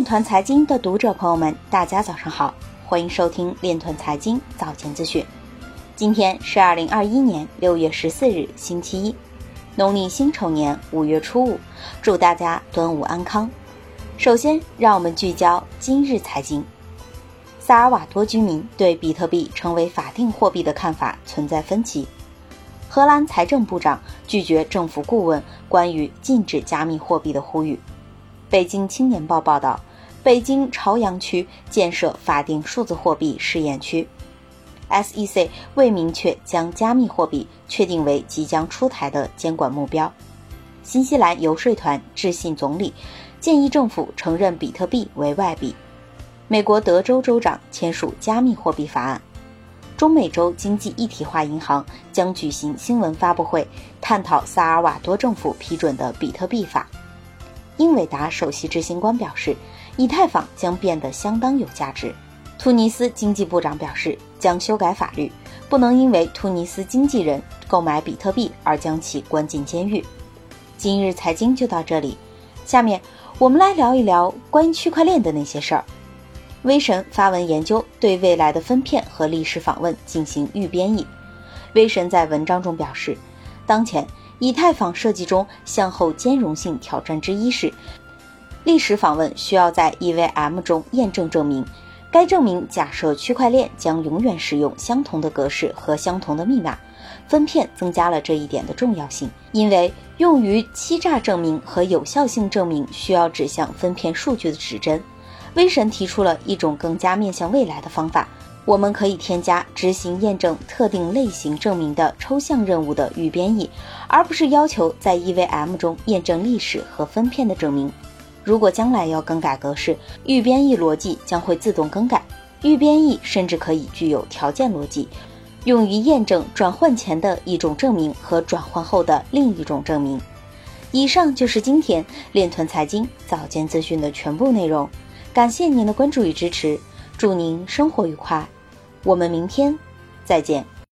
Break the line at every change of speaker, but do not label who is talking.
链团财经的读者朋友们，大家早上好，欢迎收听链团财经早间资讯。今天是二零二一年六月十四日，星期一，农历辛丑年五月初五，祝大家端午安康。首先，让我们聚焦今日财经。萨尔瓦多居民对比特币成为法定货币的看法存在分歧。荷兰财政部长拒绝政府顾问关于禁止加密货币的呼吁。北京青年报报道，北京朝阳区建设法定数字货币试验区。SEC 未明确将加密货币确定为即将出台的监管目标。新西兰游说团致信总理，建议政府承认比特币为外币。美国德州州长签署加密货币法案。中美洲经济一体化银行将举行新闻发布会，探讨萨尔瓦多政府批准的比特币法。英伟达首席执行官表示，以太坊将变得相当有价值。突尼斯经济部长表示，将修改法律，不能因为突尼斯经纪人购买比特币而将其关进监狱。今日财经就到这里，下面我们来聊一聊关于区块链的那些事儿。威神发文研究对未来的分片和历史访问进行预编译。威神在文章中表示，当前。以太坊设计中向后兼容性挑战之一是，历史访问需要在 EVM 中验证证明。该证明假设区块链将永远使用相同的格式和相同的密码。分片增加了这一点的重要性，因为用于欺诈证明和有效性证明需要指向分片数据的指针。威神提出了一种更加面向未来的方法。我们可以添加执行验证特定类型证明的抽象任务的预编译，而不是要求在 EVM 中验证历史和分片的证明。如果将来要更改格式，预编译逻辑将会自动更改。预编译甚至可以具有条件逻辑，用于验证转换前的一种证明和转换后的另一种证明。以上就是今天链团财经早间资讯的全部内容，感谢您的关注与支持，祝您生活愉快。我们明天再见。